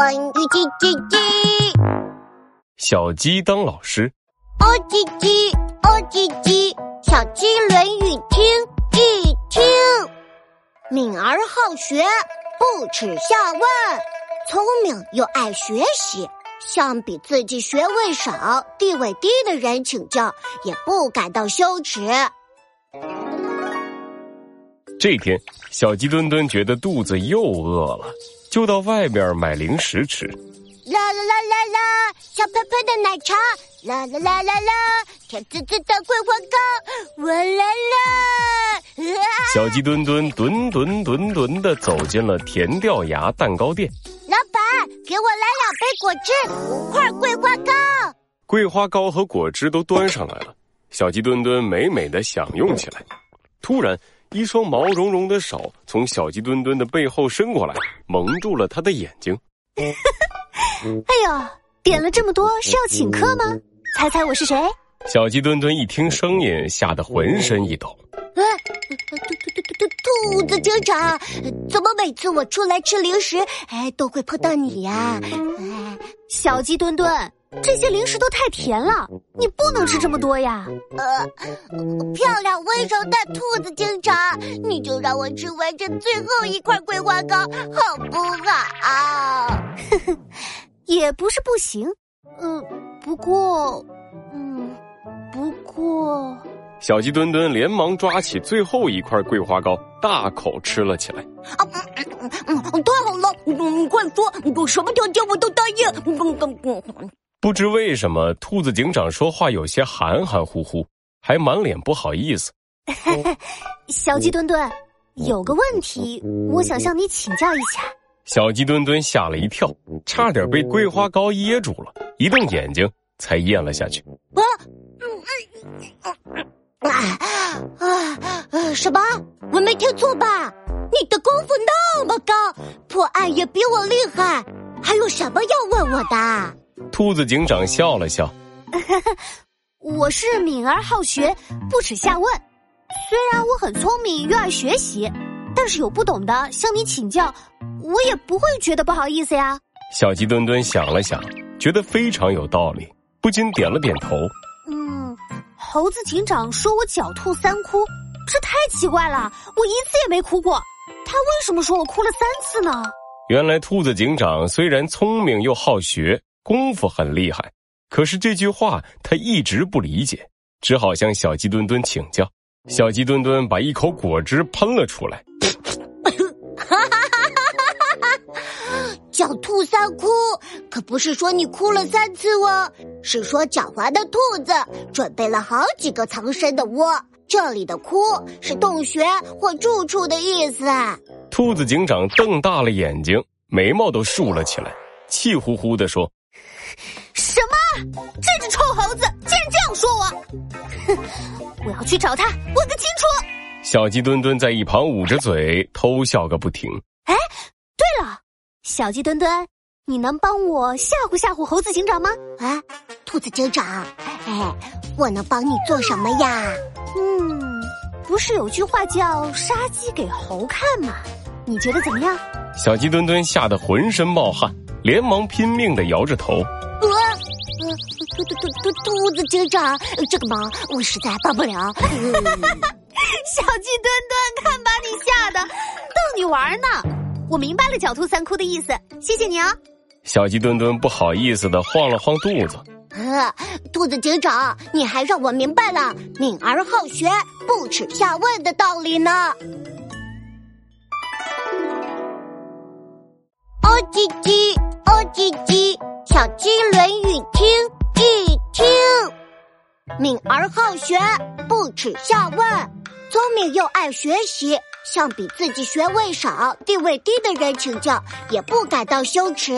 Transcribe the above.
关于鸡鸡鸡，小鸡当老师。哦叽叽，哦叽叽，小鸡论语听一听。敏而好学，不耻下问，聪明又爱学习，向比自己学问少、地位低的人请教，也不感到羞耻。这天，小鸡墩墩觉得肚子又饿了，就到外边买零食吃。啦啦啦啦啦，香喷喷的奶茶，啦啦啦啦啦，甜滋滋的桂花糕，哇啦啦！小鸡墩墩墩墩墩墩的走进了甜掉牙蛋糕店。老板，给我来两杯果汁，五块桂花糕。桂花糕和果汁都端上来了，小鸡墩墩美美的享用起来。突然，一双毛茸茸的手从小鸡墩墩的背后伸过来，蒙住了他的眼睛。哎呦，点了这么多是要请客吗？猜猜我是谁？小鸡墩墩一听声音，吓得浑身一抖。啊，兔兔兔兔兔子警长，怎么每次我出来吃零食，哎，都会碰到你呀？小鸡墩墩，这些零食都太甜了，你不能吃这么多呀。呃，漂亮温柔的兔子警长，你就让我吃完这最后一块桂花糕，好不好？呵呵，也不是不行。嗯，不过，嗯，不过。小鸡墩墩连忙抓起最后一块桂花糕，大口吃了起来。啊，嗯嗯嗯，太好了！你快说，我什么条件我都答应。不知为什么，兔子警长说话有些含含糊糊，还满脸不好意思。小鸡墩墩，有个问题，我想向你请教一下。小鸡墩墩吓了一跳，差点被桂花糕噎住了，一瞪眼睛才咽了下去。啊！啊啊！什么？我没听错吧？你的功夫那么高，破案也比我厉害，还有什么要问我的？兔子警长笑了笑，我是敏而好学，不耻下问。虽然我很聪明又爱学习，但是有不懂的向你请教，我也不会觉得不好意思呀。小鸡墩墩想了想，觉得非常有道理，不禁点了点头。嗯猴子警长说我狡兔三窟，这太奇怪了。我一次也没哭过，他为什么说我哭了三次呢？原来兔子警长虽然聪明又好学，功夫很厉害，可是这句话他一直不理解，只好向小鸡墩墩请教。小鸡墩墩把一口果汁喷了出来。哈狡兔三窟，可不是说你哭了三次哦，是说狡猾的兔子准备了好几个藏身的窝。这里的“窟”是洞穴或住处的意思。兔子警长瞪大了眼睛，眉毛都竖了起来，气呼呼的说：“ 什么？这只臭猴子竟然这样说我！哼，我要去找他问个清楚。”小鸡墩墩在一旁捂着嘴偷笑个不停。哎，对了。小鸡墩墩，你能帮我吓唬吓唬猴子警长吗？啊，兔子警长，哎，我能帮你做什么呀？嗯，不是有句话叫“杀鸡给猴看”吗？你觉得怎么样？小鸡墩墩吓得浑身冒汗，连忙拼命的摇着头。呃，兔兔兔兔兔子警长，这个忙我实在帮不了。哈哈哈小鸡墩墩，看把你吓的，逗你玩呢。我明白了，狡兔三窟的意思，谢谢你啊！小鸡墩墩不好意思的晃了晃肚子。呃，兔子警长，你还让我明白了敏而好学、不耻下问的道理呢。哦叽叽，哦叽叽，小鸡论语听一听。敏而好学，不耻下问，聪明又爱学习。向比自己学位少、地位低的人请教，也不感到羞耻。